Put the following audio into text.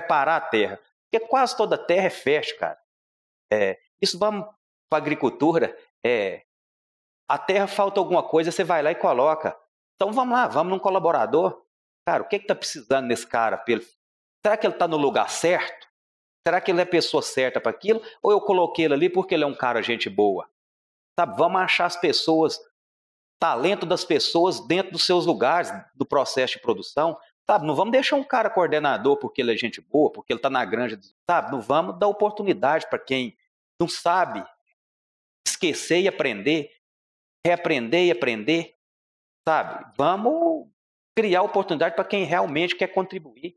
preparar a terra. Porque quase toda a terra é fértil, cara. É, isso vamos para a agricultura, é, a terra falta alguma coisa, você vai lá e coloca. Então vamos lá, vamos num colaborador. Cara, o que está precisando nesse cara? Será que ele está no lugar certo? Será que ele é a pessoa certa para aquilo? Ou eu coloquei ele ali porque ele é um cara gente boa? Sabe, vamos achar as pessoas, talento das pessoas dentro dos seus lugares do processo de produção. Sabe, não vamos deixar um cara coordenador porque ele é gente boa, porque ele está na granja. Sabe, não vamos dar oportunidade para quem não sabe esquecer e aprender, reaprender e aprender. Sabe, vamos criar oportunidade para quem realmente quer contribuir.